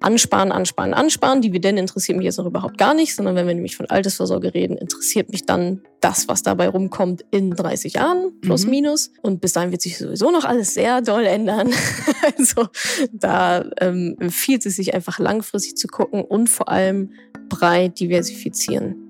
Ansparen, ansparen, ansparen. Dividende interessiert mich jetzt noch überhaupt gar nicht, sondern wenn wir nämlich von Altersvorsorge reden, interessiert mich dann das, was dabei rumkommt in 30 Jahren, plus mhm. minus. Und bis dahin wird sich sowieso noch alles sehr doll ändern. also da ähm, empfiehlt es sich einfach langfristig zu gucken und vor allem breit diversifizieren.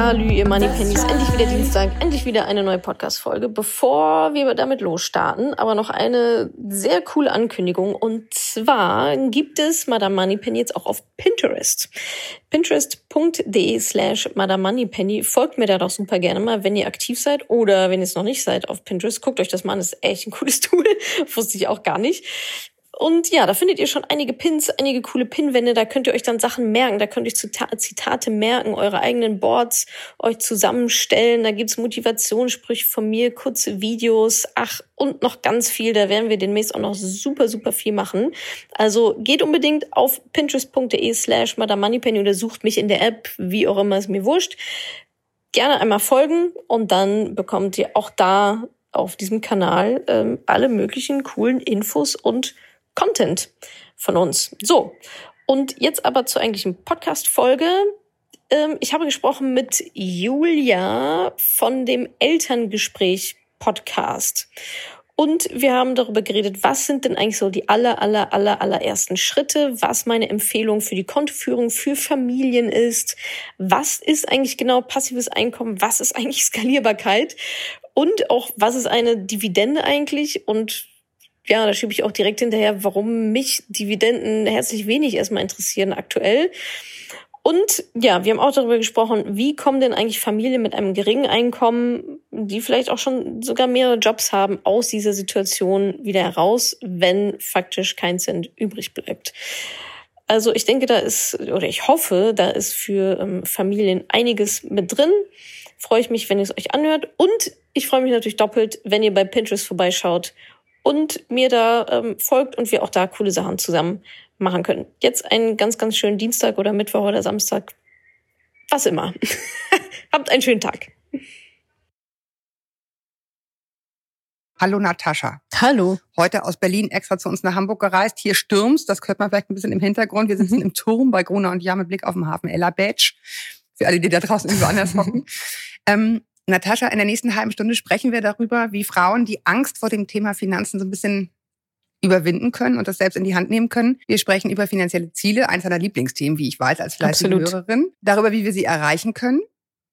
Salü, ihr Moneypennies. Endlich wieder Dienstag, endlich wieder eine neue Podcast-Folge. Bevor wir damit losstarten, aber noch eine sehr coole Ankündigung. Und zwar gibt es Madame Moneypenny jetzt auch auf Pinterest. Pinterest.de slash Madame Moneypenny. Folgt mir da doch super gerne mal, wenn ihr aktiv seid oder wenn ihr es noch nicht seid auf Pinterest. Guckt euch das mal an, das ist echt ein cooles Tool. Wusste ich auch gar nicht. Und ja, da findet ihr schon einige Pins, einige coole Pinwände. Da könnt ihr euch dann Sachen merken. Da könnt ihr Zitate merken, eure eigenen Boards euch zusammenstellen. Da gibt's Motivationssprüche von mir, kurze Videos, ach und noch ganz viel. Da werden wir demnächst auch noch super, super viel machen. Also geht unbedingt auf pinterest.de slash madamoneypenny oder sucht mich in der App, wie auch immer es mir wurscht. Gerne einmal folgen und dann bekommt ihr auch da auf diesem Kanal ähm, alle möglichen coolen Infos und Content von uns. So, und jetzt aber zur eigentlichen Podcast-Folge. Ähm, ich habe gesprochen mit Julia von dem Elterngespräch Podcast. Und wir haben darüber geredet, was sind denn eigentlich so die aller, aller, aller, allerersten Schritte, was meine Empfehlung für die Kontoführung für Familien ist, was ist eigentlich genau passives Einkommen, was ist eigentlich Skalierbarkeit und auch was ist eine Dividende eigentlich und ja, da schiebe ich auch direkt hinterher, warum mich Dividenden herzlich wenig erstmal interessieren aktuell. Und ja, wir haben auch darüber gesprochen, wie kommen denn eigentlich Familien mit einem geringen Einkommen, die vielleicht auch schon sogar mehrere Jobs haben, aus dieser Situation wieder heraus, wenn faktisch kein Cent übrig bleibt. Also ich denke, da ist, oder ich hoffe, da ist für ähm, Familien einiges mit drin. Freue ich mich, wenn ihr es euch anhört. Und ich freue mich natürlich doppelt, wenn ihr bei Pinterest vorbeischaut und mir da ähm, folgt und wir auch da coole Sachen zusammen machen können. Jetzt einen ganz, ganz schönen Dienstag oder Mittwoch oder Samstag. Was immer. Habt einen schönen Tag. Hallo Natascha. Hallo. Heute aus Berlin extra zu uns nach Hamburg gereist. Hier stürmst, das hört man vielleicht ein bisschen im Hintergrund. Wir sitzen mhm. im Turm bei Gruner und Jahr mit Blick auf den Hafen Ella Beach. Für alle, die da draußen irgendwo anders hocken. ähm, Natascha, in der nächsten halben Stunde sprechen wir darüber, wie Frauen die Angst vor dem Thema Finanzen so ein bisschen überwinden können und das selbst in die Hand nehmen können. Wir sprechen über finanzielle Ziele, eines deiner Lieblingsthemen, wie ich weiß, als fleißige Hörerin. Darüber, wie wir sie erreichen können.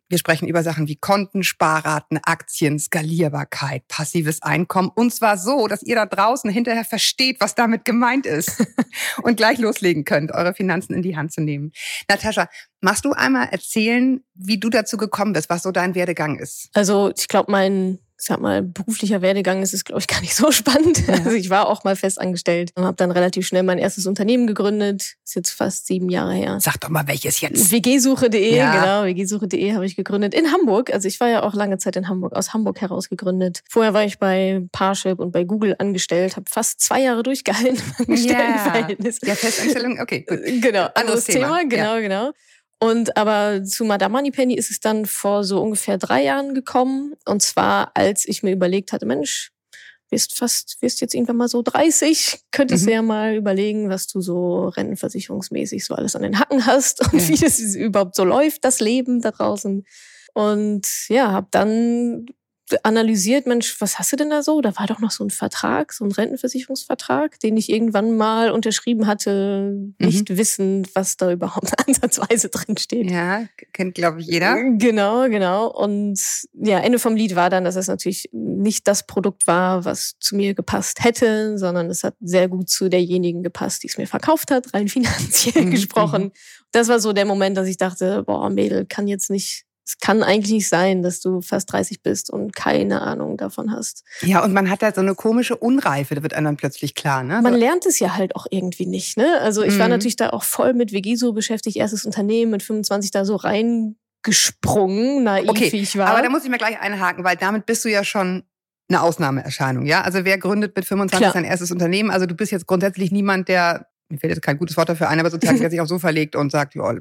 Wir sprechen über Sachen wie Konten, Sparraten, Aktien, Skalierbarkeit, passives Einkommen. Und zwar so, dass ihr da draußen hinterher versteht, was damit gemeint ist. und gleich loslegen könnt, eure Finanzen in die Hand zu nehmen. Natascha, machst du einmal erzählen, wie du dazu gekommen bist, was so dein Werdegang ist? Also ich glaube, mein sag mal, beruflicher Werdegang ist es, glaube ich, gar nicht so spannend. Ja. Also ich war auch mal fest angestellt und habe dann relativ schnell mein erstes Unternehmen gegründet. Ist jetzt fast sieben Jahre her. Sag doch mal, welches jetzt? WGsuche.de, ja. genau, WGsuche.de habe ich gegründet. In Hamburg. Also ich war ja auch lange Zeit in Hamburg, aus Hamburg heraus gegründet. Vorher war ich bei Parship und bei Google angestellt, habe fast zwei Jahre durchgehalten im Angestelltenverhältnis. Ja, Festanstellung, okay. Gut. Genau, anderes Thema. Thema. Genau, ja. genau. Und aber zu Madame Moneypenny ist es dann vor so ungefähr drei Jahren gekommen. Und zwar, als ich mir überlegt hatte, Mensch, wirst fast, wirst jetzt irgendwann mal so 30, könntest mhm. du ja mal überlegen, was du so rentenversicherungsmäßig so alles an den Hacken hast und ja. wie das überhaupt so läuft, das Leben da draußen. Und ja, habe dann analysiert, Mensch, was hast du denn da so? Da war doch noch so ein Vertrag, so ein Rentenversicherungsvertrag, den ich irgendwann mal unterschrieben hatte, nicht mhm. wissend, was da überhaupt ansatzweise drin steht. Ja, kennt, glaube ich, jeder. Genau, genau. Und ja, Ende vom Lied war dann, dass es natürlich nicht das Produkt war, was zu mir gepasst hätte, sondern es hat sehr gut zu derjenigen gepasst, die es mir verkauft hat, rein finanziell mhm. gesprochen. Mhm. Das war so der Moment, dass ich dachte, boah, Mädel, kann jetzt nicht es kann eigentlich nicht sein, dass du fast 30 bist und keine Ahnung davon hast. Ja, und man hat da so eine komische Unreife, da wird einem dann plötzlich klar, ne? Man lernt es ja halt auch irgendwie nicht, ne? Also ich mhm. war natürlich da auch voll mit Vegiso beschäftigt, erstes Unternehmen mit 25 da so reingesprungen, naiv okay, wie ich war. Aber da muss ich mir gleich einhaken, weil damit bist du ja schon eine Ausnahmeerscheinung, ja? Also wer gründet mit 25 Klar. sein erstes Unternehmen? Also du bist jetzt grundsätzlich niemand, der, mir fällt jetzt kein gutes Wort dafür ein, aber sozusagen, der sich auch so verlegt und sagt, ja,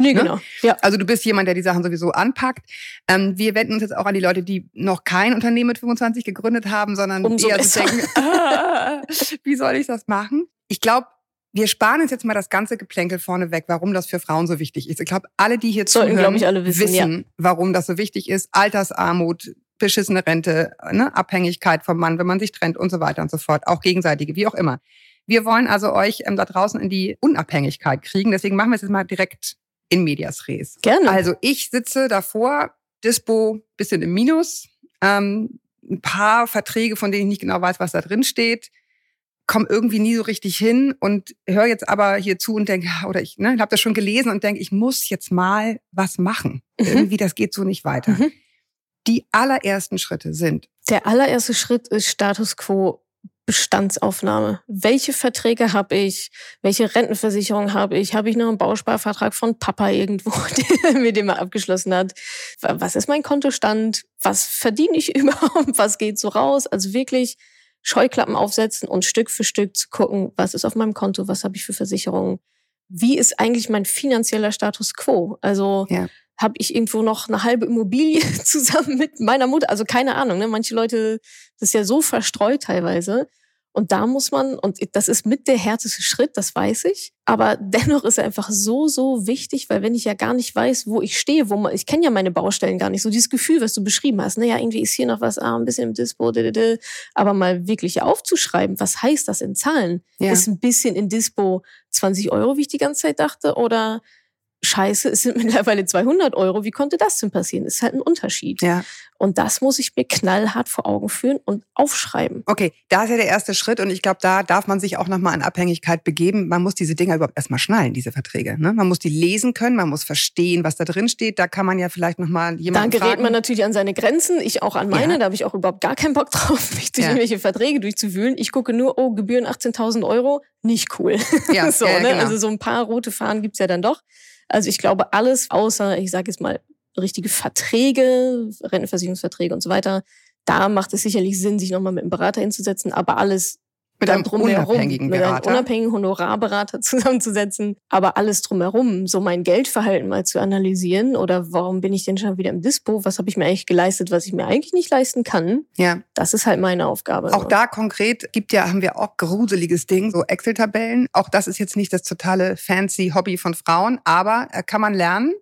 Nee, ne? genau. Ja. Also du bist jemand, der die Sachen sowieso anpackt. Ähm, wir wenden uns jetzt auch an die Leute, die noch kein Unternehmen mit 25 gegründet haben, sondern Umso eher besser. so denken, ah, wie soll ich das machen? Ich glaube, wir sparen uns jetzt mal das ganze Geplänkel vorne weg, warum das für Frauen so wichtig ist. Ich glaube, alle, die hier Sollten, zuhören, ich, alle wissen, wissen ja. warum das so wichtig ist. Altersarmut, beschissene Rente, ne? Abhängigkeit vom Mann, wenn man sich trennt und so weiter und so fort. Auch gegenseitige, wie auch immer. Wir wollen also euch ähm, da draußen in die Unabhängigkeit kriegen. Deswegen machen wir es jetzt mal direkt in Medias Res. Gerne. Also ich sitze davor, Dispo bisschen im Minus, ähm, ein paar Verträge, von denen ich nicht genau weiß, was da drin steht komme irgendwie nie so richtig hin und höre jetzt aber hier zu und denke, oder ich ne, habe das schon gelesen und denke, ich muss jetzt mal was machen. Mhm. Irgendwie, das geht so nicht weiter. Mhm. Die allerersten Schritte sind. Der allererste Schritt ist Status quo Bestandsaufnahme. Welche Verträge habe ich? Welche Rentenversicherung habe ich? Habe ich noch einen Bausparvertrag von Papa irgendwo, der mir den mal abgeschlossen hat? Was ist mein Kontostand? Was verdiene ich überhaupt? Was geht so raus? Also wirklich Scheuklappen aufsetzen und Stück für Stück zu gucken, was ist auf meinem Konto, was habe ich für Versicherungen, wie ist eigentlich mein finanzieller Status quo? Also ja. habe ich irgendwo noch eine halbe Immobilie zusammen mit meiner Mutter? Also keine Ahnung, ne? manche Leute, das ist ja so verstreut teilweise. Und da muss man, und das ist mit der härteste Schritt, das weiß ich. Aber dennoch ist er einfach so, so wichtig, weil wenn ich ja gar nicht weiß, wo ich stehe, wo man, ich kenne ja meine Baustellen gar nicht, so dieses Gefühl, was du beschrieben hast, naja, irgendwie ist hier noch was, ah, ein bisschen im Dispo, aber mal wirklich aufzuschreiben, was heißt das in Zahlen? Ja. Ist ein bisschen in Dispo 20 Euro, wie ich die ganze Zeit dachte, oder Scheiße, es sind mittlerweile 200 Euro. Wie konnte das denn passieren? Das ist halt ein Unterschied. Ja. Und das muss ich mir knallhart vor Augen führen und aufschreiben. Okay, da ist ja der erste Schritt und ich glaube, da darf man sich auch nochmal in Abhängigkeit begeben. Man muss diese Dinger überhaupt erstmal schnallen, diese Verträge. Ne? Man muss die lesen können, man muss verstehen, was da drin steht. Da kann man ja vielleicht nochmal jemanden Da gerät fragen. man natürlich an seine Grenzen, ich auch an meine. Ja. Da habe ich auch überhaupt gar keinen Bock drauf, mich durch ja. irgendwelche Verträge durchzuwühlen. Ich gucke nur, oh, Gebühren 18.000 Euro, nicht cool. Ja, so, ja, ne? Genau. Also so ein paar rote Fahnen gibt's ja dann doch. Also ich glaube, alles außer, ich sage jetzt mal, richtige Verträge, Rentenversicherungsverträge und so weiter, da macht es sicherlich Sinn, sich nochmal mit einem Berater hinzusetzen, aber alles mit einem unabhängigen Berater. Mit einem unabhängigen Honorarberater zusammenzusetzen, aber alles drumherum, so mein Geldverhalten mal zu analysieren oder warum bin ich denn schon wieder im Dispo, was habe ich mir eigentlich geleistet, was ich mir eigentlich nicht leisten kann. Ja. Das ist halt meine Aufgabe. Auch da konkret gibt ja, haben wir auch gruseliges Ding, so Excel-Tabellen. Auch das ist jetzt nicht das totale fancy Hobby von Frauen, aber äh, kann man lernen.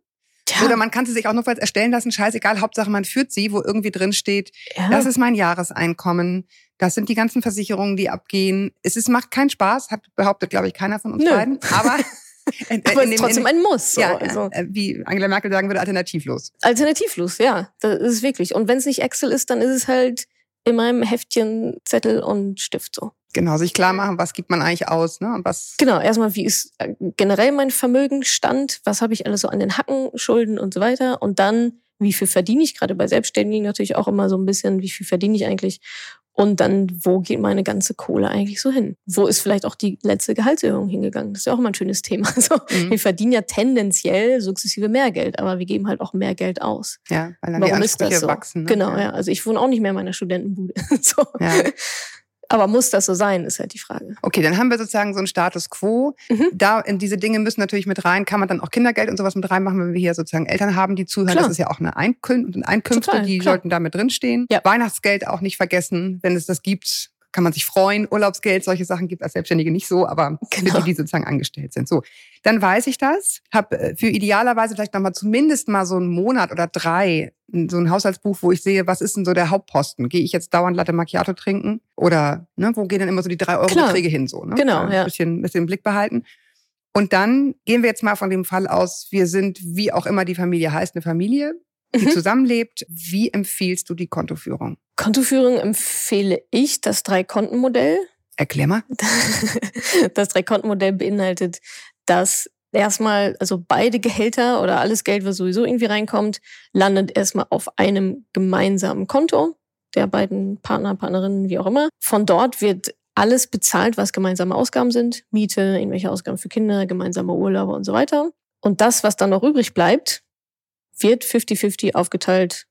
Ja. Oder man kann sie sich auch notfalls erstellen lassen, scheißegal, Hauptsache man führt sie, wo irgendwie drin steht, ja. das ist mein Jahreseinkommen, das sind die ganzen Versicherungen, die abgehen. Es ist, macht keinen Spaß, hat behauptet, glaube ich, keiner von uns Nö. beiden. Aber in, Aber es ist trotzdem ein Muss. So. Ja, also. Äh, wie Angela Merkel sagen würde, alternativlos. Alternativlos, ja. Das ist wirklich. Und wenn es nicht Excel ist, dann ist es halt in meinem Heftchen Zettel und Stift so. Genau, sich klar machen, was gibt man eigentlich aus, ne? Und was genau, erstmal, wie ist äh, generell mein Vermögenstand, was habe ich alles so an den Hacken, Schulden und so weiter. Und dann, wie viel verdiene ich gerade bei Selbstständigen natürlich auch immer so ein bisschen, wie viel verdiene ich eigentlich und dann, wo geht meine ganze Kohle eigentlich so hin? Wo ist vielleicht auch die letzte Gehaltserhöhung hingegangen? Das ist ja auch mal ein schönes Thema. Also, mhm. Wir verdienen ja tendenziell sukzessive mehr Geld, aber wir geben halt auch mehr Geld aus. Ja, weil dann Warum die ist das so? wachsen. Ne? Genau, ja. ja. Also ich wohne auch nicht mehr in meiner Studentenbude. so. Ja. Aber muss das so sein, ist halt die Frage. Okay, dann haben wir sozusagen so einen Status quo. Mhm. Da in diese Dinge müssen natürlich mit rein. Kann man dann auch Kindergeld und sowas mit reinmachen, wenn wir hier sozusagen Eltern haben, die zuhören. Klar. Das ist ja auch eine Einkün Einkünfte, Total, die klar. sollten da mit drinstehen. Ja. Weihnachtsgeld auch nicht vergessen, wenn es das gibt kann man sich freuen. Urlaubsgeld, solche Sachen gibt es als Selbstständige nicht so, aber genau. für die, die sozusagen angestellt sind. So, dann weiß ich das, habe äh, für idealerweise vielleicht nochmal zumindest mal so einen Monat oder drei so ein Haushaltsbuch, wo ich sehe, was ist denn so der Hauptposten? Gehe ich jetzt dauernd Latte Macchiato trinken? Oder ne, wo gehen dann immer so die drei Euro Beträge hin? So, ne? Genau, ja. Ein bisschen, bisschen im Blick behalten. Und dann gehen wir jetzt mal von dem Fall aus, wir sind, wie auch immer die Familie heißt, eine Familie, die mhm. zusammenlebt. Wie empfiehlst du die Kontoführung? Kontoführung empfehle ich das Drei-Konten-Modell. Erklär mal. Das Drei-Konten-Modell beinhaltet, dass erstmal, also beide Gehälter oder alles Geld, was sowieso irgendwie reinkommt, landet erstmal auf einem gemeinsamen Konto der beiden Partner, Partnerinnen, wie auch immer. Von dort wird alles bezahlt, was gemeinsame Ausgaben sind. Miete, irgendwelche Ausgaben für Kinder, gemeinsame Urlaube und so weiter. Und das, was dann noch übrig bleibt, wird 50-50 aufgeteilt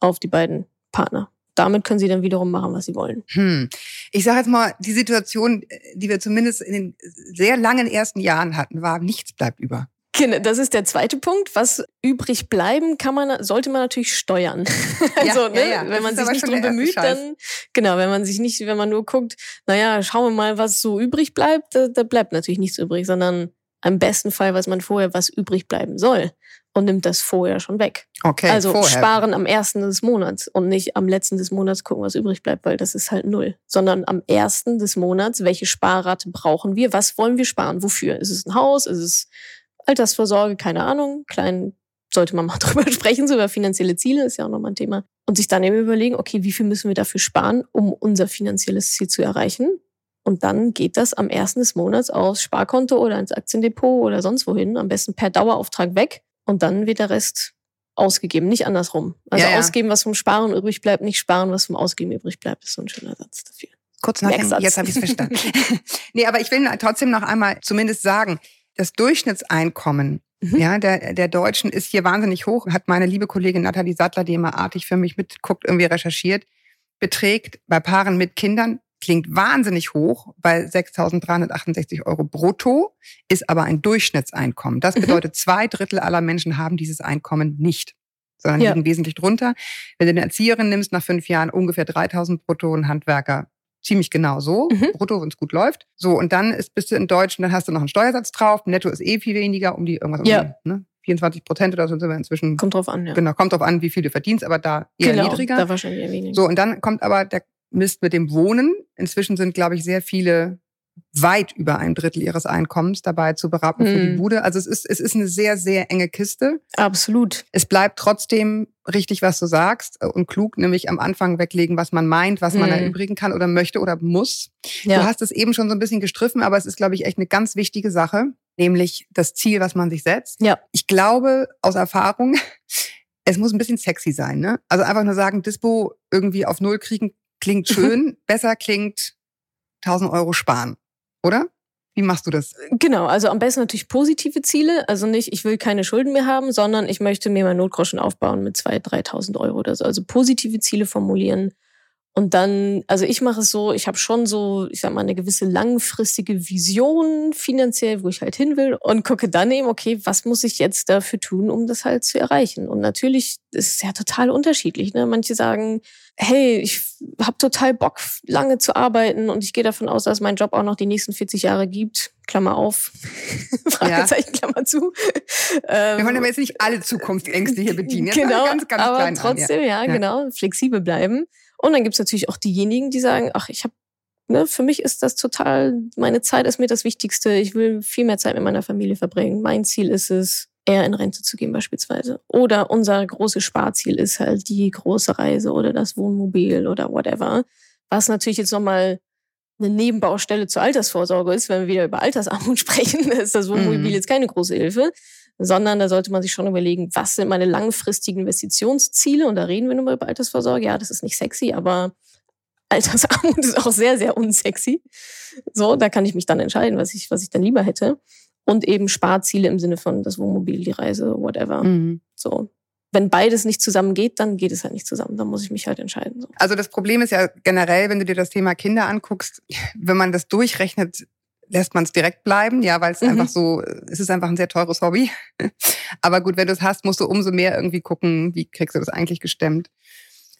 auf die beiden Partner damit können sie dann wiederum machen, was sie wollen. Hm. Ich sage jetzt mal, die Situation, die wir zumindest in den sehr langen ersten Jahren hatten, war, nichts bleibt über. Genau, das ist der zweite Punkt. Was übrig bleiben kann man, sollte man natürlich steuern. also, ja, ne, ja, ja. wenn man sich nicht drum bemüht, dann, genau, wenn man sich nicht, wenn man nur guckt, naja, schauen wir mal, was so übrig bleibt, da, da bleibt natürlich nichts übrig, sondern im besten Fall weiß man vorher, was übrig bleiben soll und nimmt das vorher schon weg. Okay, also vorher. sparen am ersten des Monats und nicht am letzten des Monats gucken, was übrig bleibt, weil das ist halt null. Sondern am ersten des Monats, welche Sparrate brauchen wir? Was wollen wir sparen? Wofür? Ist es ein Haus? Ist es Altersvorsorge? Keine Ahnung. Klein sollte man mal drüber sprechen, so über finanzielle Ziele, ist ja auch nochmal ein Thema. Und sich dann eben überlegen, okay, wie viel müssen wir dafür sparen, um unser finanzielles Ziel zu erreichen? Und dann geht das am ersten des Monats aufs Sparkonto oder ins Aktiendepot oder sonst wohin, am besten per Dauerauftrag weg. Und dann wird der Rest ausgegeben, nicht andersrum. Also Ja, ausgeben, was vom Sparen übrig bleibt, nicht sparen, was vom Ausgeben übrig bleibt, ist so ein schöner Satz dafür. Kurz Merksatz. jetzt habe ich es verstanden. nee, aber ich will trotzdem noch einmal zumindest sagen, das Durchschnittseinkommen Mhm. ja, der, der Deutschen ist hier wahnsinnig hoch, hat meine liebe Kollegin Nathalie Sattler, die immer artig für mich mitguckt, irgendwie recherchiert, beträgt bei Paaren mit Kindern, klingt wahnsinnig hoch, bei 6.368 Euro brutto, ist aber ein Durchschnittseinkommen. Das Mhm. bedeutet, zwei Drittel aller Menschen haben dieses Einkommen nicht sondern Ja. liegen wesentlich drunter. Wenn du eine Erzieherin nimmst, nach fünf Jahren ungefähr 3000 brutto, ein Handwerker ziemlich genau so, Mhm. brutto, wenn es gut läuft. So, und dann ist, bist du in Deutsch, und dann hast du noch einen Steuersatz drauf. Netto ist eh viel weniger, um die irgendwas um Ja. die, ne, 24 Prozent oder so sind wir inzwischen. Kommt drauf an, ja. Genau, kommt drauf an, wie viel du verdienst, aber da eher genau, niedriger. Da wahrscheinlich eher weniger. So, und dann kommt aber der Mist mit dem Wohnen. Inzwischen sind, glaube ich, sehr viele weit über ein Drittel ihres Einkommens dabei zu beraten für die Mhm. Bude. Also es ist, es ist eine sehr, sehr enge Kiste. Absolut. Es bleibt trotzdem richtig, was du sagst äh, und klug, nämlich am Anfang weglegen, was man meint, was man Mhm. erübrigen kann oder möchte oder muss. Ja. Du hast es eben schon so ein bisschen gestriffen, aber es ist, glaube ich, echt eine ganz wichtige Sache, nämlich das Ziel, was man sich setzt. Ja. Ich glaube aus Erfahrung, es muss ein bisschen sexy sein. Ne? Also einfach nur sagen, Dispo irgendwie auf Null kriegen, klingt schön, besser klingt 1000 Euro sparen, oder? Wie machst du das? Genau, also am besten natürlich positive Ziele. Also nicht, ich will keine Schulden mehr haben, sondern ich möchte mir mein Notgroschen aufbauen mit 2.000, 3.000 Euro oder so. Also positive Ziele formulieren. Und dann, also ich mache es so, ich habe schon so, ich sag mal, eine gewisse langfristige Vision finanziell, wo ich halt hin will und gucke dann eben, okay, was muss ich jetzt dafür tun, um das halt zu erreichen? Und natürlich ist es ja total unterschiedlich. Ne? Manche sagen, hey, ich habe total Bock, lange zu arbeiten und ich gehe davon aus, dass mein Job auch noch die nächsten 40 Jahre gibt. Klammer auf, Fragezeichen, Klammer zu. Ähm, Wir wollen aber jetzt nicht alle Zukunftsängste hier bedienen. Jetzt genau, ganz, ganz aber klein an, trotzdem, ja. Ja. genau, flexibel bleiben. Und dann gibt's natürlich auch diejenigen, die sagen, ach, ich habe, ne, für mich ist das total, meine Zeit ist mir das Wichtigste. Ich will viel mehr Zeit mit meiner Familie verbringen. Mein Ziel ist es, eher in Rente zu gehen beispielsweise. Oder unser großes Sparziel ist halt die große Reise oder das Wohnmobil oder whatever. Was natürlich jetzt nochmal eine Nebenbaustelle zur Altersvorsorge ist, wenn wir wieder über Altersarmut sprechen, ist das Wohnmobil Mhm. jetzt keine große Hilfe sondern da sollte man sich schon überlegen, was sind meine langfristigen Investitionsziele? Und da reden wir nun mal über Altersvorsorge. Ja, das ist nicht sexy, aber Altersarmut ist auch sehr, sehr unsexy. So, da kann ich mich dann entscheiden, was ich, was ich dann lieber hätte. Und eben Sparziele im Sinne von das Wohnmobil, die Reise, whatever. Mhm. So. Wenn beides nicht zusammen geht, dann geht es halt nicht zusammen. Dann muss ich mich halt entscheiden. So. Also das Problem ist ja generell, wenn du dir das Thema Kinder anguckst, wenn man das durchrechnet, lässt man es direkt bleiben, ja, weil es Mhm. einfach so, es ist einfach ein sehr teures Hobby. Aber gut, wenn du es hast, musst du umso mehr irgendwie gucken, wie kriegst du das eigentlich gestemmt.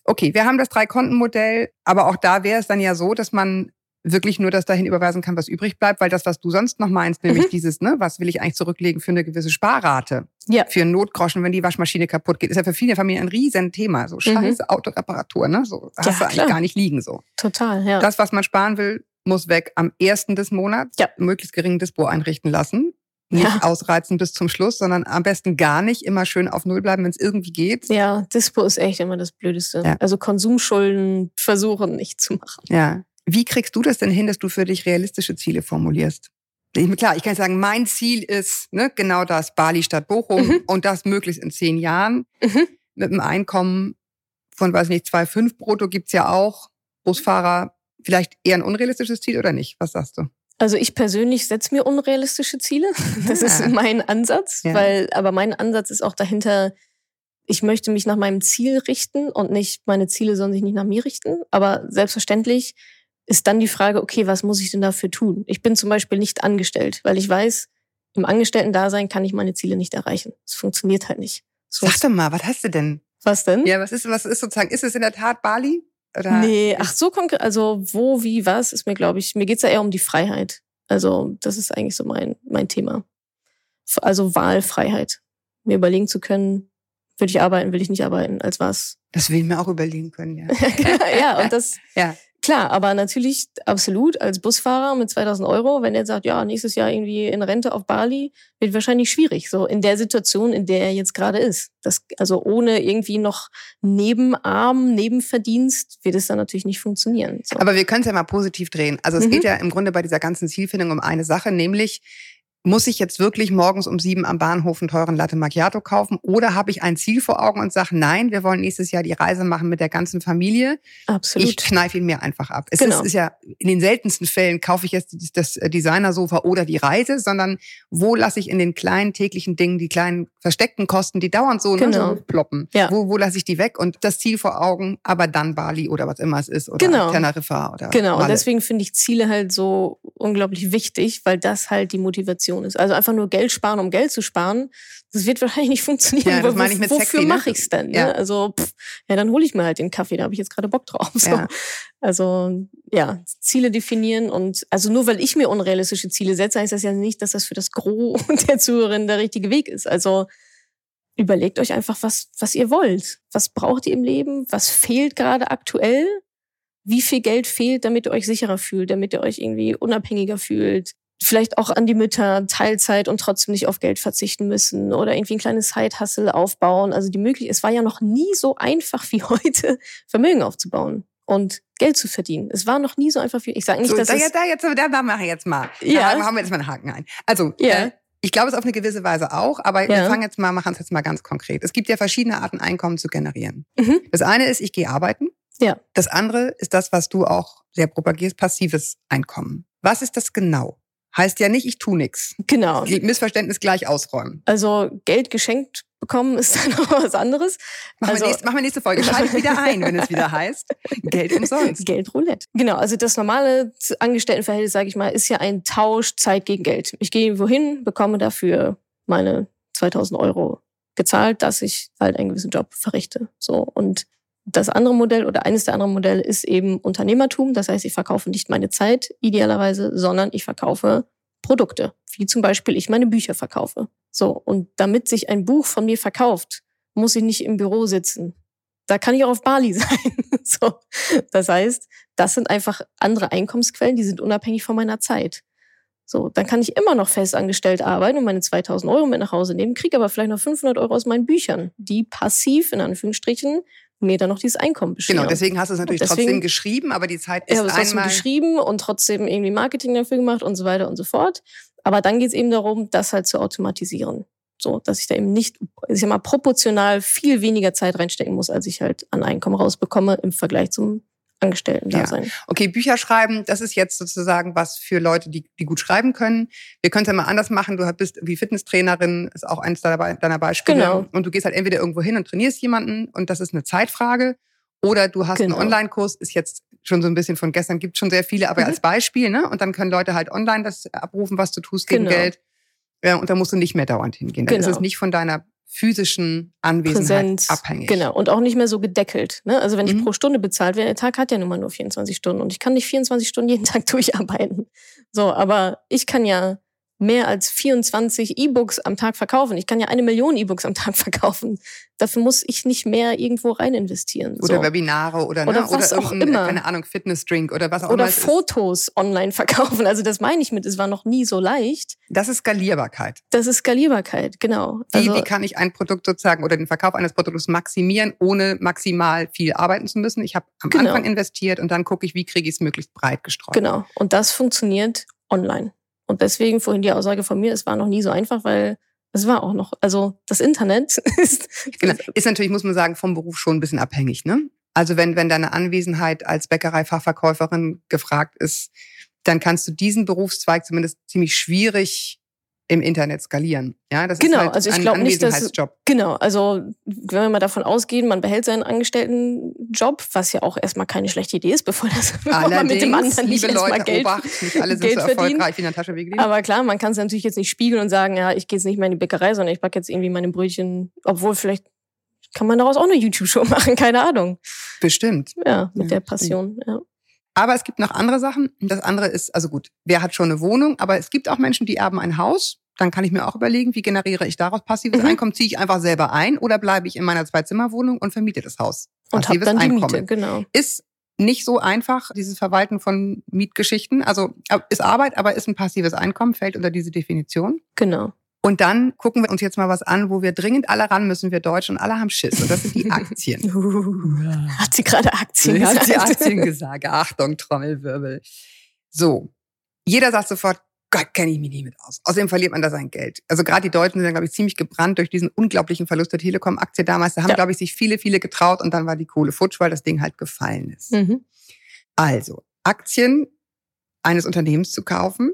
Okay, wir haben das Drei-Konten-Modell, aber auch da wäre es dann ja so, dass man wirklich nur das dahin überweisen kann, was übrig bleibt, weil das, was du sonst noch meinst, nämlich Mhm. dieses, ne, was will ich eigentlich zurücklegen für eine gewisse Sparrate, Ja. für einen Notgroschen, wenn die Waschmaschine kaputt geht, ist ja für viele Familien ein Riesenthema. So scheiß Autoreparatur, ne? So Mhm. Ja, hast du eigentlich klar. gar nicht liegen so. Total, ja. Das, was man sparen will, muss weg am ersten des Monats. Ja. Möglichst geringen Dispo einrichten lassen. Nicht Ja. ausreizen bis zum Schluss, sondern am besten gar nicht immer schön auf Null bleiben, wenn es irgendwie geht. ja, Dispo ist echt immer das Blödeste. Ja. Also Konsumschulden versuchen nicht zu machen. Ja. Wie kriegst du das denn hin, dass du für dich realistische Ziele formulierst? Ich, klar, ich kann sagen, mein Ziel ist ne, genau das, Bali statt Bochum Mhm. und das möglichst in zehn Jahren. Mhm. Mit einem Einkommen von, weiß nicht, 2,5 brutto gibt's ja auch. Busfahrer, vielleicht eher ein unrealistisches Ziel oder nicht? Was sagst du? Also ich persönlich setze mir unrealistische Ziele. Das ist mein Ansatz, Ja. weil aber mein Ansatz ist auch dahinter, ich möchte mich nach meinem Ziel richten und nicht meine Ziele sollen sich nicht nach mir richten. Aber selbstverständlich ist dann die Frage, okay, was muss ich denn dafür tun? Ich bin zum Beispiel nicht angestellt, weil ich weiß, im Angestellten-Dasein kann ich meine Ziele nicht erreichen. Es funktioniert halt nicht. So Sag doch mal, was hast du denn? Was denn? Ja, was ist, was ist sozusagen, ist es in der Tat Bali? Oder nee, ach so konkret, also wo, wie, was, ist mir, glaube ich, mir geht's ja eher um die Freiheit. Also das ist eigentlich so mein, mein Thema. Also Wahlfreiheit. Mir überlegen zu können, will ich arbeiten, will ich nicht arbeiten, als was. Das will ich mir auch überlegen können, ja. ja, und das, ja. Klar, aber natürlich absolut als Busfahrer mit 2000 Euro, wenn er sagt, ja, nächstes Jahr irgendwie in Rente auf Bali, wird wahrscheinlich schwierig, so in der Situation, in der er jetzt gerade ist. Das, also ohne irgendwie noch Nebenarm, Nebenverdienst wird es dann natürlich nicht funktionieren. So. Aber wir können es ja mal positiv drehen. Also es mhm. geht ja im Grunde bei dieser ganzen Zielfindung um eine Sache, nämlich muss ich jetzt wirklich morgens um sieben am Bahnhof einen teuren Latte Macchiato kaufen? Oder habe ich ein Ziel vor Augen und sage, nein, wir wollen nächstes Jahr die Reise machen mit der ganzen Familie. Absolut. Ich kneife ihn mir einfach ab. Es genau. ist, ist, ja, in den seltensten Fällen kaufe ich jetzt das Designersofa oder die Reise, sondern wo lasse ich in den kleinen täglichen Dingen die kleinen versteckten Kosten, die dauernd so, genau. ne, so ploppen. Ja. Wo, wo lasse ich die weg? Und das Ziel vor Augen, aber dann Bali oder was immer es ist oder genau. Teneriffa oder Genau, Malle. und deswegen finde ich Ziele halt so unglaublich wichtig, weil das halt die Motivation ist. Also einfach nur Geld sparen, um Geld zu sparen, das wird wahrscheinlich nicht funktionieren. Ja, das meine ich mit Wofür ne? mache ich's denn? Ne? Ja. Also pff, ja, dann hole ich mir halt den Kaffee, da habe ich jetzt gerade Bock drauf. So. Ja. Also ja, Ziele definieren und also nur weil ich mir unrealistische Ziele setze, heißt das ja nicht, dass das für das Gros der Zuhörerin der richtige Weg ist. Also überlegt euch einfach, was, was ihr wollt. Was braucht ihr im Leben? Was fehlt gerade aktuell? Wie viel Geld fehlt, damit ihr euch sicherer fühlt, damit ihr euch irgendwie unabhängiger fühlt? Vielleicht auch an die Mütter Teilzeit und trotzdem nicht auf Geld verzichten müssen oder irgendwie ein kleines Side-Hustle aufbauen. Also die Möglichkeit, es war ja noch nie so einfach wie heute, Vermögen aufzubauen und Geld zu verdienen. Es war noch nie so einfach wie, ich sage nicht, so, dass da, es... Da, jetzt, da, da mache ich jetzt mal. Ja. Da haben wir jetzt mal einen Haken ein. Also, ja. Äh, ich glaube es auf eine gewisse Weise auch, aber ja. wir fangen jetzt mal, machen es jetzt mal ganz konkret. Es gibt ja verschiedene Arten, Einkommen zu generieren. Mhm. Das eine ist, ich gehe arbeiten. Ja. Das andere ist das, was du auch sehr propagierst, passives Einkommen. Was ist das genau? Heißt ja nicht, ich tu nix. Genau. Missverständnis gleich ausräumen. Also Geld geschenkt bekommen ist dann noch was anderes. Machen, also, wir, nächste, machen wir nächste Folge. Schaltet wieder ein, wenn es wieder heißt. Geld umsonst. Geld Roulette. Genau, also das normale Angestelltenverhältnis, sage ich mal, ist ja ein Tausch Zeit gegen Geld. Ich gehe wohin, bekomme dafür meine 2000 Euro gezahlt, dass ich halt einen gewissen Job verrichte. So und das andere Modell oder eines der anderen Modelle ist eben Unternehmertum. Das heißt, ich verkaufe nicht meine Zeit idealerweise, sondern ich verkaufe Produkte, wie zum Beispiel ich meine Bücher verkaufe. So, und damit sich ein Buch von mir verkauft, muss ich nicht im Büro sitzen. Da kann ich auch auf Bali sein. so. Das heißt, das sind einfach andere Einkommensquellen, die sind unabhängig von meiner Zeit. So, dann kann ich immer noch festangestellt arbeiten und meine 2000 Euro mit nach Hause nehmen, kriege aber vielleicht noch 500 Euro aus meinen Büchern, die passiv in Anführungsstrichen mir dann noch dieses Einkommen bescheren. Genau, deswegen hast du es natürlich deswegen, trotzdem geschrieben, aber die Zeit ist ja, einmal... trotzdem geschrieben und trotzdem irgendwie Marketing dafür gemacht und so weiter und so fort. Aber dann geht es eben darum, das halt zu automatisieren. So, dass ich da eben nicht, ich sag mal, proportional viel weniger Zeit reinstecken muss, als ich halt an Einkommen rausbekomme im Vergleich zum Angestellten da ja. sein. Okay, Bücher schreiben, das ist jetzt sozusagen was für Leute, die, die gut schreiben können. Wir können es ja mal anders machen. Du bist wie Fitnesstrainerin, ist auch eines deiner, deiner Beispiele. Genau. Und du gehst halt entweder irgendwo hin und trainierst jemanden und das ist eine Zeitfrage. Oder du hast genau. einen Online-Kurs, ist jetzt schon so ein bisschen von gestern, gibt schon sehr viele, aber mhm. als Beispiel, ne? Und dann können Leute halt online das abrufen, was du tust gegen genau. Geld. Ja, und da musst du nicht mehr dauernd hingehen. Dann genau. ist es nicht von deiner physischen Anwesenheit Präsenz, abhängig. Genau. Und auch nicht mehr so gedeckelt. Ne? Also wenn ich mhm. pro Stunde bezahlt werde, der Tag hat ja nun mal nur 24 Stunden und ich kann nicht 24 Stunden jeden Tag durcharbeiten. So, aber ich kann ja mehr als 24 E-Books am Tag verkaufen. Ich kann ja eine Million E-Books am Tag verkaufen. Dafür muss ich nicht mehr irgendwo rein investieren. Oder so. Webinare oder, oder, ne? was oder auch immer. keine Ahnung, Fitnessdrink oder was auch oder immer. Oder Fotos ist. online verkaufen. Also das meine ich mit, es war noch nie so leicht. Das ist Skalierbarkeit. Das ist Skalierbarkeit, genau. Wie, also, wie kann ich ein Produkt sozusagen oder den Verkauf eines Produktes maximieren, ohne maximal viel arbeiten zu müssen? Ich habe am genau. Anfang investiert und dann gucke ich, wie kriege ich es möglichst breit gestreut. Genau. Und das funktioniert online. Und deswegen vorhin die Aussage von mir, es war noch nie so einfach, weil es war auch noch, also das Internet ist. Genau, ist natürlich, muss man sagen, vom Beruf schon ein bisschen abhängig, ne? Also wenn, wenn deine Anwesenheit als Bäckereifachverkäuferin gefragt ist, dann kannst du diesen Berufszweig zumindest ziemlich schwierig im Internet skalieren. Ja, das genau, ist halt also ich ein glaube nicht, dass genau, also wenn wir mal davon ausgehen, man behält seinen Angestelltenjob, was ja auch erstmal keine schlechte Idee ist, bevor, das, bevor man mit dem anderen nicht erstmal Leute, Geld, Obacht, nicht alle Geld so verdienen. erfolgreich wie Natascha Wegelin. Aber klar, man kann es natürlich jetzt nicht spiegeln und sagen, ja, ich gehe jetzt nicht mehr in die Bäckerei, sondern ich backe jetzt irgendwie meine Brötchen, obwohl vielleicht kann man daraus auch eine YouTube-Show machen, keine Ahnung. Bestimmt. Ja, mit Ja, der Passion. Ja. Aber es gibt noch andere Sachen. Das andere ist, also gut, wer hat schon eine Wohnung, aber es gibt auch Menschen, die erben ein Haus. Dann kann ich mir auch überlegen, wie generiere ich daraus passives Mhm. Einkommen? Ziehe ich einfach selber ein oder bleibe ich in meiner Zwei-Zimmer-Wohnung und vermiete das Haus? Und hab Passives dann die Einkommen. Miete, genau. Ist nicht so einfach, dieses Verwalten von Mietgeschichten. Also äh, ist Arbeit, aber ist ein passives Einkommen, fällt unter diese Definition. Genau. Und dann gucken wir uns jetzt mal was an, wo wir dringend alle ran müssen, wir Deutschen, und alle haben Schiss. Und das sind die Aktien. Hat sie gerade Aktien Sie hat gesagt? die Aktien gesagt. Achtung, Trommelwirbel. So. Jeder sagt sofort, Gott, kenne ich mich nie mit aus. Außerdem verliert man da sein Geld. Also gerade die Deutschen sind, glaube ich, ziemlich gebrannt durch diesen unglaublichen Verlust der Telekom-Aktie damals. Da haben, Ja. glaube ich, sich viele, viele getraut und dann war die Kohle futsch, weil das Ding halt gefallen ist. Mhm. Also, Aktien eines Unternehmens zu kaufen,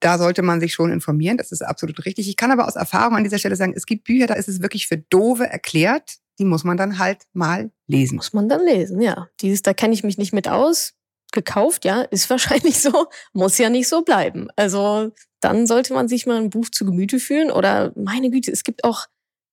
da sollte man sich schon informieren. Das ist absolut richtig. Ich kann aber aus Erfahrung an dieser Stelle sagen, es gibt Bücher, da ist es wirklich für Dove erklärt. Die muss man dann halt mal lesen. Muss man dann lesen, ja. Dieses, da kenne ich mich nicht mit aus. Gekauft, ja, ist wahrscheinlich so, muss ja nicht so bleiben. Also dann sollte man sich mal ein Buch zu Gemüte führen oder meine Güte, es gibt auch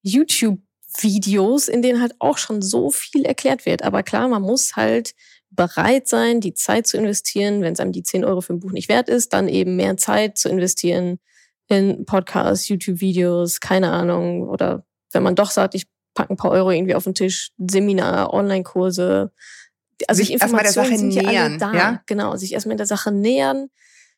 YouTube-Videos, in denen halt auch schon so viel erklärt wird. Aber klar, man muss halt bereit sein, die Zeit zu investieren, wenn es einem die 10 Euro für ein Buch nicht wert ist, dann eben mehr Zeit zu investieren in Podcasts, YouTube-Videos, keine Ahnung. Oder wenn man doch sagt, ich packe ein paar Euro irgendwie auf den Tisch, Seminar, Online-Kurse. Also Sich die erst mal der Sache nähern, da. ja? Genau, sich erstmal in der Sache nähern.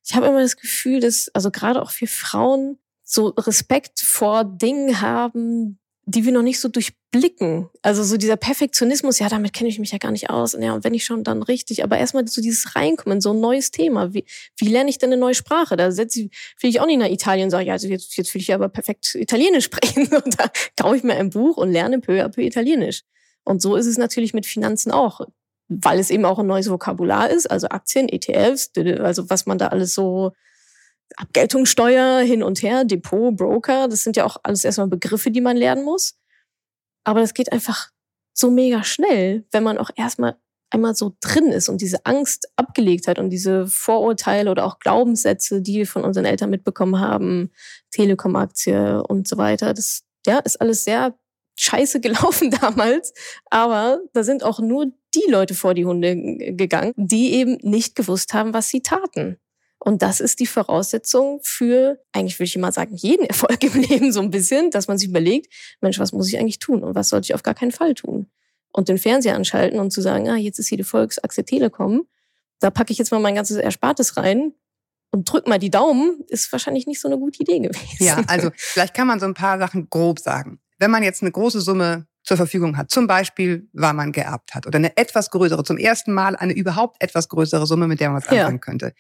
Ich habe immer das Gefühl, dass, also gerade auch für Frauen, so Respekt vor Dingen haben, die wir noch nicht so durchblicken. Also so dieser Perfektionismus, ja, damit kenne ich mich ja gar nicht aus. Und ja, und wenn ich schon, dann richtig. Aber erstmal so dieses Reinkommen, so ein neues Thema. Wie, wie lerne ich denn eine neue Sprache? Da setze ich, will ich auch nicht nach Italien und sage, ja, also jetzt, jetzt will ich aber perfekt Italienisch sprechen. Und da kaufe ich mir ein Buch und lerne peu à peu Italienisch. Und so ist es natürlich mit Finanzen auch. Weil es eben auch ein neues Vokabular ist, also Aktien, ETFs, also was man da alles so Abgeltungssteuer hin und her, Depot, Broker, das sind ja auch alles erstmal Begriffe, die man lernen muss. Aber das geht einfach so mega schnell, wenn man auch erstmal einmal so drin ist und diese Angst abgelegt hat und diese Vorurteile oder auch Glaubenssätze, die wir von unseren Eltern mitbekommen haben, Telekom-Aktie und so weiter. Das ja, ist alles sehr scheiße gelaufen damals. Aber da sind auch nur die Leute vor die Hunde gegangen, die eben nicht gewusst haben, was sie taten. Und das ist die Voraussetzung für, eigentlich würde ich mal sagen, jeden Erfolg im Leben so ein bisschen, dass man sich überlegt, Mensch, was muss ich eigentlich tun und was sollte ich auf gar keinen Fall tun? Und den Fernseher anschalten und zu sagen, ah, jetzt ist hier die Volksachse Telekom, da packe ich jetzt mal mein ganzes Erspartes rein und drück mal die Daumen, ist wahrscheinlich nicht so eine gute Idee gewesen. Ja, also vielleicht kann man so ein paar Sachen grob sagen. Wenn man jetzt eine große Summe zur Verfügung hat, zum Beispiel, weil man geerbt hat oder eine etwas größere, zum ersten Mal eine überhaupt etwas größere Summe, mit der man was Ja. anfangen könnte,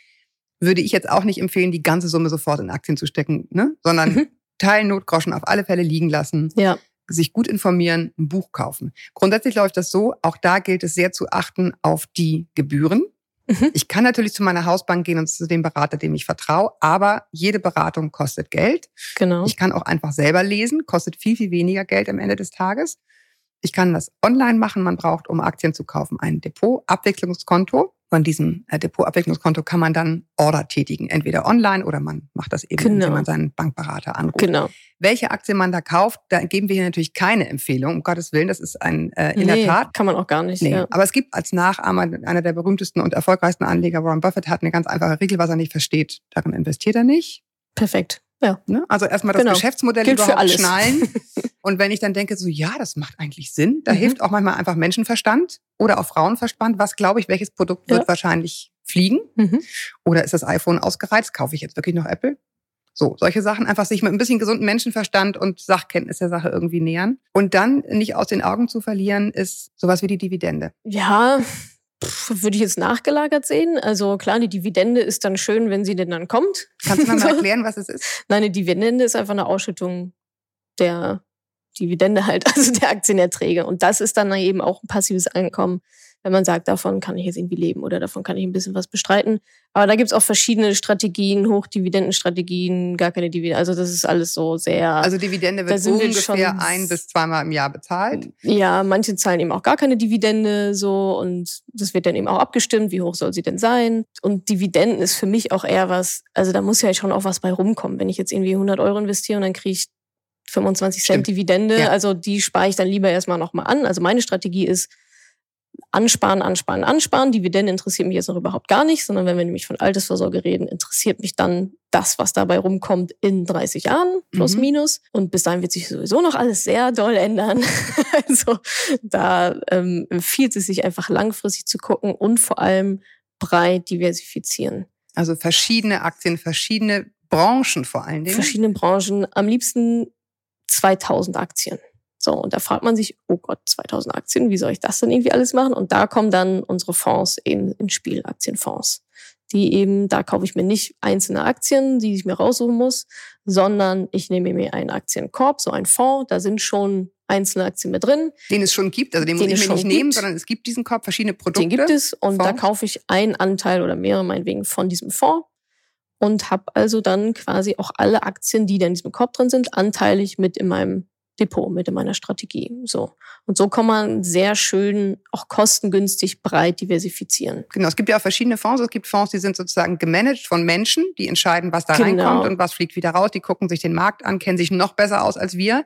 würde ich jetzt auch nicht empfehlen, die ganze Summe sofort in Aktien zu stecken, ne? sondern Mhm. Teilen Notgroschen auf alle Fälle liegen lassen, Ja, sich gut informieren, ein Buch kaufen. Grundsätzlich läuft das so, auch da gilt es sehr zu achten auf die Gebühren. Mhm. Ich kann natürlich zu meiner Hausbank gehen und zu dem Berater, dem ich vertraue, aber jede Beratung kostet Geld. genau. Ich kann auch einfach selber lesen, kostet viel, viel weniger Geld am Ende des Tages. Ich kann das online machen. Man braucht, um Aktien zu kaufen, ein Depotabwicklungskonto. Von diesem äh, Depotabwicklungskonto kann man dann Order tätigen, entweder online oder man macht das eben, Genau. indem man seinen Bankberater anruft. Genau. Welche Aktie man da kauft, da geben wir hier natürlich keine Empfehlung. Um Gottes Willen, das ist ein äh, in nee, der Tat kann man auch gar nicht. Nee, Ja. aber es gibt als Nachahmer einer der berühmtesten und erfolgreichsten Anleger, Warren Buffett, hat eine ganz einfache Regel, was er nicht versteht. Darin investiert er nicht. Perfekt. Ja. Ne? Also erstmal das Genau. Geschäftsmodell Gilt überhaupt schnallen. Und wenn ich dann denke, so ja, das macht eigentlich Sinn, da Mhm. hilft auch manchmal einfach Menschenverstand oder auch Frauenverstand. Was glaube ich, welches Produkt wird Ja. wahrscheinlich fliegen? Mhm. Oder ist das iPhone ausgereizt? Kaufe ich jetzt wirklich noch Apple? So, solche Sachen einfach sich mit ein bisschen gesunden Menschenverstand und Sachkenntnis der Sache irgendwie nähern. Und dann nicht aus den Augen zu verlieren, ist sowas wie die Dividende. Ja, pff, würde ich jetzt nachgelagert sehen. Also klar, die Dividende ist dann schön, wenn sie denn dann kommt. Kannst du mir mal erklären, was es ist? Nein, eine Dividende ist einfach eine Ausschüttung der Dividende halt, also der Aktienerträge. Und das ist dann eben auch ein passives Einkommen, wenn man sagt, davon kann ich jetzt irgendwie leben oder davon kann ich ein bisschen was bestreiten. Aber da gibt's auch verschiedene Strategien, Hochdividendenstrategien, gar keine Dividende. Also das ist alles so sehr. Also Dividende wird ungefähr ein bis zweimal im Jahr bezahlt. Ja, manche zahlen eben auch gar keine Dividende so und das wird dann eben auch abgestimmt, wie hoch soll sie denn sein. Und Dividenden ist für mich auch eher was, also da muss ja schon auch was bei rumkommen. Wenn ich jetzt irgendwie 100 Euro investiere und dann kriege ich 25 Cent Stimmt. Dividende, ja. also die spare ich dann lieber erstmal nochmal an. Also meine Strategie ist, ansparen, ansparen, ansparen. Dividende interessiert mich jetzt noch überhaupt gar nicht, sondern wenn wir nämlich von Altersvorsorge reden, interessiert mich dann das, was dabei rumkommt in 30 Jahren, plus mhm. minus. Und bis dahin wird sich sowieso noch alles sehr doll ändern. also da ähm, empfiehlt es sich einfach langfristig zu gucken und vor allem breit diversifizieren. Also verschiedene Aktien, verschiedene Branchen vor allen Dingen. Verschiedene Branchen, am liebsten 2000 Aktien. So, und da fragt man sich, oh Gott, 2000 Aktien, wie soll ich das denn irgendwie alles machen? Und da kommen dann unsere Fonds eben ins Spiel, Aktienfonds. Die eben, da kaufe ich mir nicht einzelne Aktien, die ich mir raussuchen muss, sondern ich nehme mir einen Aktienkorb, so einen Fonds, da sind schon einzelne Aktien mit drin. Den es schon gibt, also den, den muss ich mir nicht gibt. nehmen, sondern es gibt diesen Korb, verschiedene Produkte. Den gibt es und Fonds. da kaufe ich einen Anteil oder mehrere meinetwegen von diesem Fonds und habe also dann quasi auch alle Aktien, die da in diesem Korb drin sind, anteilig mit in meinem Depot mit in meiner Strategie. So. Und so kann man sehr schön auch kostengünstig breit diversifizieren. Genau. Es gibt ja auch verschiedene Fonds. Es gibt Fonds, die sind sozusagen gemanagt von Menschen, die entscheiden, was da genau. reinkommt und was fliegt wieder raus. Die gucken sich den Markt an, kennen sich noch besser aus als wir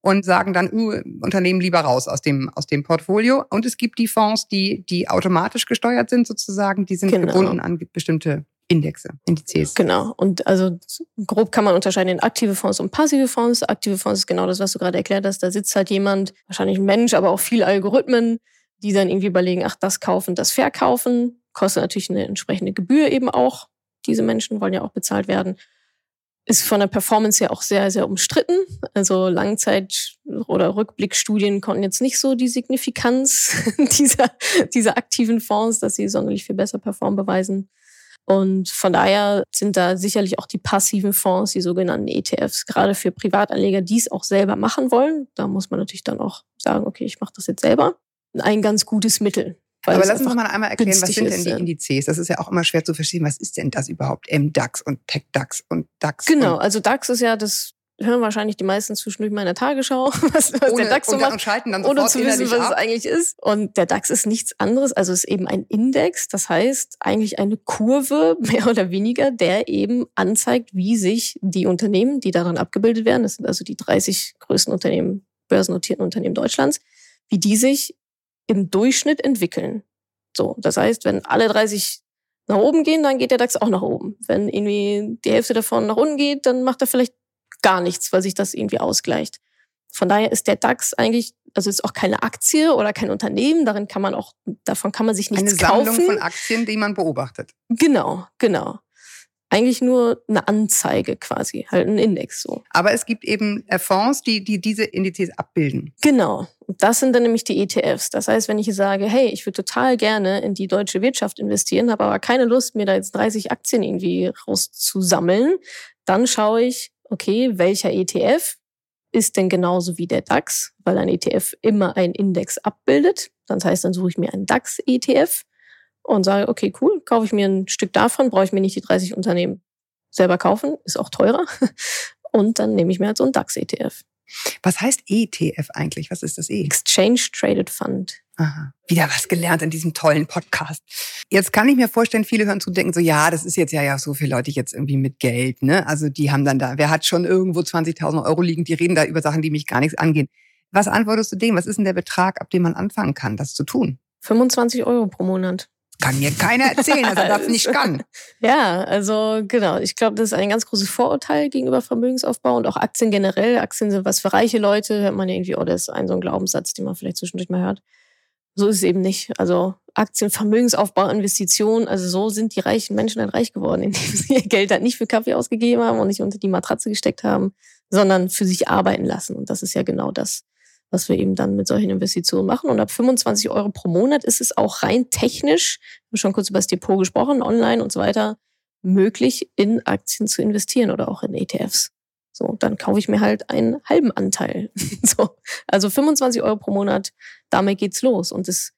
und sagen dann, uh, Unternehmen lieber raus aus dem, aus dem Portfolio. Und es gibt die Fonds, die, die automatisch gesteuert sind sozusagen. Die sind genau. gebunden an bestimmte Indexe, Indizes. Genau. Und also grob kann man unterscheiden in aktive Fonds und passive Fonds. Aktive Fonds ist genau das, was du gerade erklärt hast. Da sitzt halt jemand, wahrscheinlich ein Mensch, aber auch viele Algorithmen, die dann irgendwie überlegen, ach, das kaufen, das verkaufen. Kostet natürlich eine entsprechende Gebühr eben auch. Diese Menschen wollen ja auch bezahlt werden. Ist von der Performance her auch sehr, sehr umstritten. Also Langzeit- oder Rückblickstudien konnten jetzt nicht so die Signifikanz dieser, dieser aktiven Fonds, dass sie sonderlich viel besser performen, beweisen. Und von daher sind da sicherlich auch die passiven Fonds, die sogenannten ETFs, gerade für Privatanleger, die es auch selber machen wollen. Da muss man natürlich dann auch sagen, okay, ich mache das jetzt selber. Ein ganz gutes Mittel. Aber lass uns mal einmal erklären, was sind denn die Indizes? Das ist ja auch immer schwer zu verstehen. Was ist denn das überhaupt? MDAX und TechDAX und DAX. Genau, also DAX ist ja das hören wahrscheinlich die meisten zwischendurch meiner Tagesschau, was, was ohne, der DAX so macht, ohne zu wissen, was ab. es eigentlich ist. Und der DAX ist nichts anderes, also ist eben ein Index, das heißt eigentlich eine Kurve, mehr oder weniger, der eben anzeigt, wie sich die Unternehmen, die daran abgebildet werden, das sind also die 30 größten Unternehmen, börsennotierten Unternehmen Deutschlands, wie die sich im Durchschnitt entwickeln. So, das heißt, wenn alle 30 nach oben gehen, dann geht der DAX auch nach oben. Wenn irgendwie die Hälfte davon nach unten geht, dann macht er vielleicht gar nichts, weil sich das irgendwie ausgleicht. Von daher ist der DAX eigentlich, also ist auch keine Aktie oder kein Unternehmen, darin kann man auch, davon kann man sich nichts kaufen. Eine Sammlung von Aktien, die man beobachtet. Genau, genau. Eigentlich nur eine Anzeige quasi, halt ein Index so. Aber es gibt eben äh, Fonds, die, die diese Indizes abbilden. Genau. Das sind dann nämlich die ETFs. Das heißt, wenn ich sage, hey, ich würde total gerne in die deutsche Wirtschaft investieren, habe aber keine Lust, mir da jetzt 30 Aktien irgendwie rauszusammeln, dann schaue ich, okay, welcher ETF ist denn genauso wie der DAX, weil ein ETF immer einen Index abbildet. Das heißt, dann suche ich mir einen DAX-ETF und sage, okay, cool, kaufe ich mir ein Stück davon, brauche ich mir nicht die 30 Unternehmen selber kaufen, ist auch teurer. Und dann nehme ich mir halt so einen DAX-ETF. Was heißt ETF eigentlich? Was ist das E? Exchange Traded Fund. Aha. Wieder was gelernt in diesem tollen Podcast. Jetzt kann ich mir vorstellen, viele hören zu denken so, ja, das ist jetzt ja, ja so viele Leute jetzt irgendwie mit Geld, ne? Also die haben dann da, wer hat schon irgendwo 20.000 Euro liegen, die reden da über Sachen, die mich gar nichts angehen. Was antwortest du dem? Was ist denn der Betrag, ab dem man anfangen kann, das zu tun? 25 Euro pro Monat. Kann mir keiner erzählen, dass er das nicht kann. Ja, also genau. Ich glaube, das ist ein ganz großes Vorurteil gegenüber Vermögensaufbau und auch Aktien generell. Aktien sind was für reiche Leute, hört man irgendwie, oh, das ist ein so ein Glaubenssatz, den man vielleicht zwischendurch mal hört. So ist es eben nicht. Also Aktien, Vermögensaufbau, Investitionen, also so sind die reichen Menschen dann reich geworden, indem sie ihr Geld halt nicht für Kaffee ausgegeben haben und nicht unter die Matratze gesteckt haben, sondern für sich arbeiten lassen. Und das ist ja genau das, was wir eben dann mit solchen Investitionen machen. Und ab 25 Euro pro Monat ist es auch rein technisch, wir haben schon kurz über das Depot gesprochen, online und so weiter, möglich, in Aktien zu investieren oder auch in ETFs. So, dann kaufe ich mir halt einen halben Anteil. so, also 25 Euro pro Monat, damit geht's los. Und das,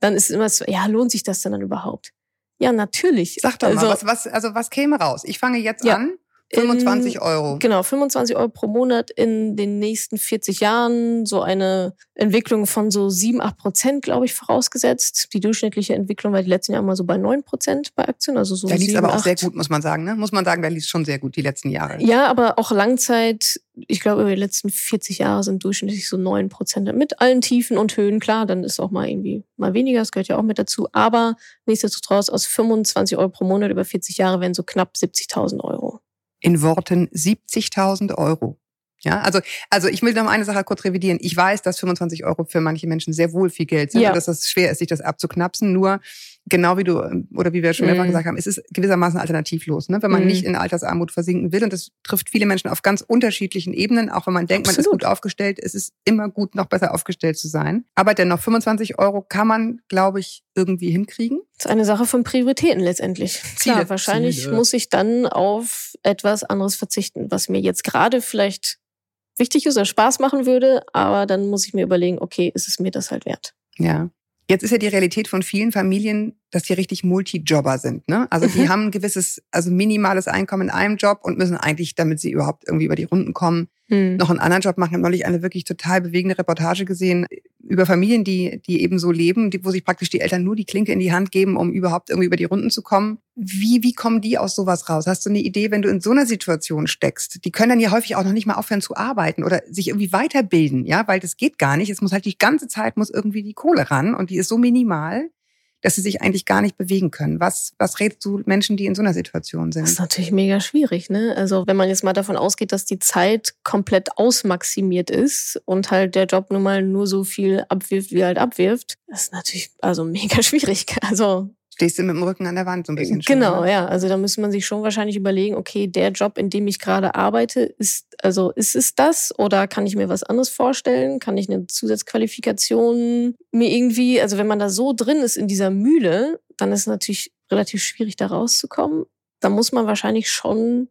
dann ist immer so, ja, lohnt sich das denn dann überhaupt? Ja, natürlich. Sag doch also, mal, was, was, also was käme raus? Ich fange jetzt ja, an 25 in, Euro. Genau, 25 Euro pro Monat in den nächsten 40 Jahren. So eine Entwicklung von so 7, 8 Prozent, glaube ich, vorausgesetzt. Die durchschnittliche Entwicklung war die letzten Jahre mal so bei 9 Prozent bei Aktien. Also so da lief aber auch 8. sehr gut, muss man sagen. Ne? Muss man sagen, da lief schon sehr gut die letzten Jahre. Ja, aber auch Langzeit. Ich glaube, über die letzten 40 Jahre sind durchschnittlich so 9 Prozent. Mit allen Tiefen und Höhen, klar, dann ist auch mal irgendwie mal weniger. Das gehört ja auch mit dazu. Aber nichtsdestotrotz aus 25 Euro pro Monat über 40 Jahre wären so knapp 70.000 Euro in Worten 70.000 Euro. Ja, also, also ich will noch eine Sache kurz revidieren. Ich weiß, dass 25 Euro für manche Menschen sehr wohl viel Geld sind ja. und dass es schwer ist, sich das abzuknapsen. Nur genau wie du oder wie wir schon mehrfach mhm. gesagt haben, es ist gewissermaßen alternativlos, ne? wenn man mhm. nicht in Altersarmut versinken will. Und das trifft viele Menschen auf ganz unterschiedlichen Ebenen. Auch wenn man denkt, Absolut. man ist gut aufgestellt, es ist immer gut, noch besser aufgestellt zu sein. Aber dennoch 25 Euro kann man, glaube ich, irgendwie hinkriegen. Das ist eine Sache von Prioritäten letztendlich. Ziele, Klar, wahrscheinlich Ziele. muss ich dann auf etwas anderes verzichten, was mir jetzt gerade vielleicht wichtig ist oder Spaß machen würde, aber dann muss ich mir überlegen, okay, ist es mir das halt wert? Ja. Jetzt ist ja die Realität von vielen Familien, dass die richtig Multijobber sind. Ne? Also die mhm. haben ein gewisses, also minimales Einkommen in einem Job und müssen eigentlich, damit sie überhaupt irgendwie über die Runden kommen, hm. noch einen anderen Job machen. Ich habe neulich eine wirklich total bewegende Reportage gesehen über Familien, die, die eben so leben, die, wo sich praktisch die Eltern nur die Klinke in die Hand geben, um überhaupt irgendwie über die Runden zu kommen. Wie, wie kommen die aus sowas raus? Hast du eine Idee, wenn du in so einer Situation steckst? Die können dann ja häufig auch noch nicht mal aufhören zu arbeiten oder sich irgendwie weiterbilden, ja, weil das geht gar nicht. Es muss halt die ganze Zeit muss irgendwie die Kohle ran und die ist so minimal dass sie sich eigentlich gar nicht bewegen können. Was, was rätst du Menschen, die in so einer Situation sind? Das ist natürlich mega schwierig, ne? Also wenn man jetzt mal davon ausgeht, dass die Zeit komplett ausmaximiert ist und halt der Job nun mal nur so viel abwirft, wie er halt abwirft, das ist natürlich also mega schwierig. Also stehst du mit dem Rücken an der Wand so ein bisschen. Schon, genau, ja. Also da müsste man sich schon wahrscheinlich überlegen, okay, der Job, in dem ich gerade arbeite, ist, also ist es das oder kann ich mir was anderes vorstellen? Kann ich eine Zusatzqualifikation mir irgendwie, also wenn man da so drin ist in dieser Mühle, dann ist es natürlich relativ schwierig, da rauszukommen. Da muss man wahrscheinlich schon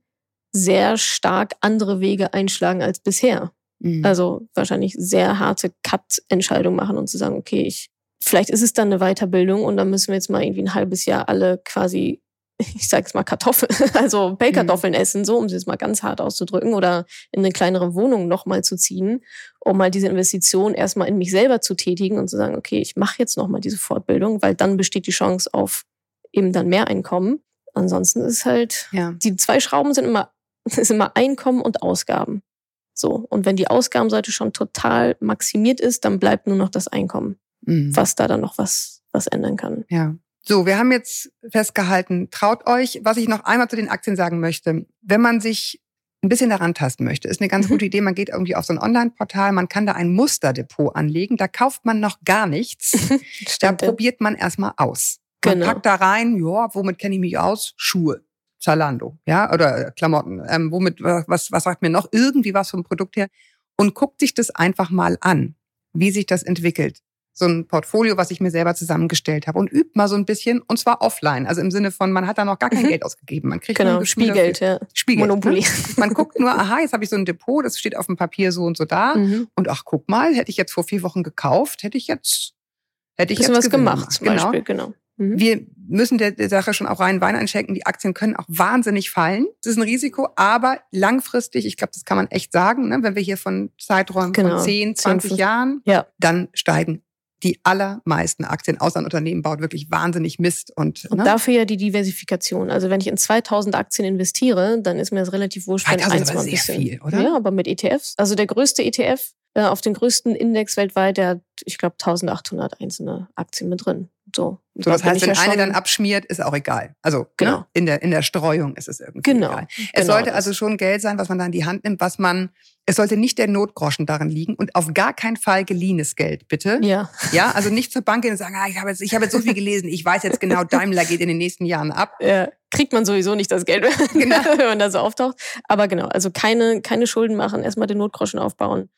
sehr stark andere Wege einschlagen als bisher. Mhm. Also wahrscheinlich sehr harte Cut-Entscheidungen machen und zu sagen, okay, ich vielleicht ist es dann eine Weiterbildung und dann müssen wir jetzt mal irgendwie ein halbes Jahr alle quasi, ich sage jetzt mal Kartoffeln, also Pellkartoffeln mhm. essen, so um es jetzt mal ganz hart auszudrücken, oder in eine kleinere Wohnung nochmal zu ziehen, um mal diese Investition erstmal in mich selber zu tätigen und zu sagen, okay, ich mache jetzt nochmal diese Fortbildung, weil dann besteht die Chance auf eben dann mehr Einkommen. Ansonsten ist halt, ja. die zwei Schrauben sind immer, ist immer Einkommen und Ausgaben. So. Und wenn die Ausgabenseite schon total maximiert ist, dann bleibt nur noch das Einkommen mhm. was da dann noch was, was ändern kann. Ja. So, wir haben jetzt festgehalten, traut euch, was ich noch einmal zu den Aktien sagen möchte. Wenn man sich ein bisschen daran tasten möchte, ist eine ganz gute Idee. Man geht irgendwie auf so ein Online-Portal, man kann da ein Musterdepot anlegen. Da kauft man noch gar nichts. da probiert man erstmal aus. Man genau. packt da rein, ja, womit kenne ich mich aus? Schuhe. Zalando, ja, oder Klamotten. Ähm, womit, was, was sagt mir noch? Irgendwie was vom Produkt her. Und guckt sich das einfach mal an, wie sich das entwickelt so ein Portfolio, was ich mir selber zusammengestellt habe und übt mal so ein bisschen und zwar offline. Also im Sinne von, man hat da noch gar kein mhm. Geld ausgegeben. Man kriegt genau, Spielgeld, ja. Spielgeld. Ne? Monopoly. Ne? Man guckt nur, aha, jetzt habe ich so ein Depot, das steht auf dem Papier so und so da. Mhm. Und ach, guck mal, hätte ich jetzt vor vier Wochen gekauft, hätte ich jetzt, hätte ich jetzt was gemacht. Zum genau. Beispiel, genau. Mhm. Wir müssen der, der Sache schon auch rein Wein einschenken. Die Aktien können auch wahnsinnig fallen. Das ist ein Risiko, aber langfristig, ich glaube, das kann man echt sagen, ne? wenn wir hier von Zeiträumen genau. von 10, 20 Jahren, ja. dann steigen die allermeisten Aktien, außer ein Unternehmen baut wirklich wahnsinnig Mist. Und, und ne? dafür ja die Diversifikation. Also wenn ich in 2000 Aktien investiere, dann ist mir das relativ wurscht, wenn eins mal ein bisschen. Viel, oder? Ja, aber mit ETFs. Also der größte ETF äh, auf den größten Index weltweit, der hat, ich glaube, 1800 einzelne Aktien mit drin. So, so das heißt, wenn ja eine dann abschmiert, ist auch egal. Also ne, genau. Ne, in, der, in der Streuung ist es irgendwie genau. egal. Es genau sollte das. also schon Geld sein, was man da in die Hand nimmt, was man, es sollte nicht der Notgroschen darin liegen und auf gar keinen Fall geliehenes Geld, bitte. Ja. Ja, also nicht zur Bank gehen und sagen, ah, ich habe jetzt, ich habe jetzt so viel gelesen, ich weiß jetzt genau, Daimler geht in den nächsten Jahren ab. Ja. Kriegt man sowieso nicht das Geld, genau. wenn man da so auftaucht. Aber genau, also keine, keine Schulden machen, erstmal den Notgroschen aufbauen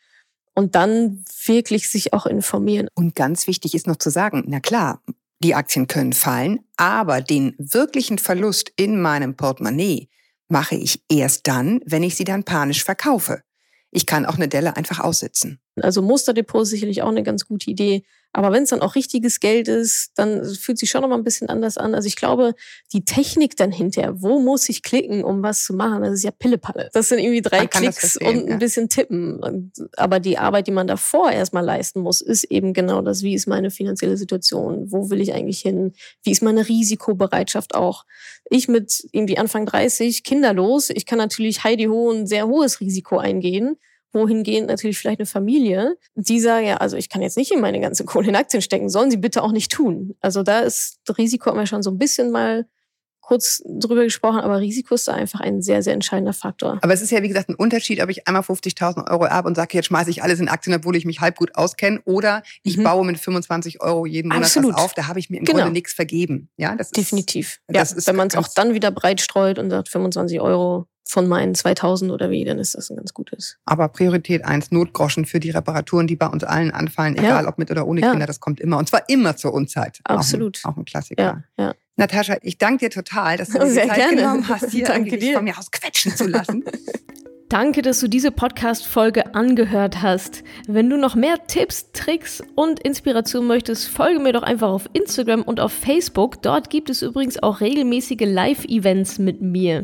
und dann wirklich sich auch informieren. Und ganz wichtig ist noch zu sagen, na klar, die Aktien können fallen, aber den wirklichen Verlust in meinem Portemonnaie, mache ich erst dann, wenn ich sie dann panisch verkaufe. Ich kann auch eine Delle einfach aussitzen. Also Musterdepot ist sicherlich auch eine ganz gute Idee. Aber wenn es dann auch richtiges Geld ist, dann fühlt sich schon noch mal ein bisschen anders an. Also ich glaube, die Technik dann hinterher, wo muss ich klicken, um was zu machen, das ist ja Pillepalle. Das sind irgendwie drei Klicks und ein bisschen tippen. Aber die Arbeit, die man davor erstmal leisten muss, ist eben genau das. Wie ist meine finanzielle Situation? Wo will ich eigentlich hin? Wie ist meine Risikobereitschaft auch? Ich mit irgendwie Anfang 30, kinderlos, ich kann natürlich Heidi Ho ein sehr hohes Risiko eingehen wohingehend natürlich vielleicht eine Familie, die sagen, ja, also ich kann jetzt nicht in meine ganze Kohle in Aktien stecken, sollen sie bitte auch nicht tun. Also da ist das Risiko, haben wir schon so ein bisschen mal kurz drüber gesprochen, aber Risiko ist da einfach ein sehr, sehr entscheidender Faktor. Aber es ist ja, wie gesagt, ein Unterschied, ob ich einmal 50.000 Euro ab und sage, jetzt schmeiße ich alles in Aktien, obwohl ich mich halb gut auskenne, oder ich mhm. baue mit 25 Euro jeden Monat Absolut. was auf, da habe ich mir im genau. Grunde nichts vergeben. Ja, das ist, Definitiv. Das ja, ist wenn man es auch dann wieder breit streut und sagt 25 Euro von meinen 2000 oder wie, dann ist das ein ganz gutes. Aber Priorität eins Notgroschen für die Reparaturen, die bei uns allen anfallen, egal ja. ob mit oder ohne ja. Kinder, das kommt immer. Und zwar immer zur Unzeit. Absolut. Auch ein, auch ein Klassiker. Ja, ja. Natascha, ich danke dir total, dass du dir Sehr Zeit gerne. genommen hast, hier danke dir. von mir aus quetschen zu lassen. Danke, dass du diese Podcast-Folge angehört hast. Wenn du noch mehr Tipps, Tricks und Inspiration möchtest, folge mir doch einfach auf Instagram und auf Facebook. Dort gibt es übrigens auch regelmäßige Live-Events mit mir.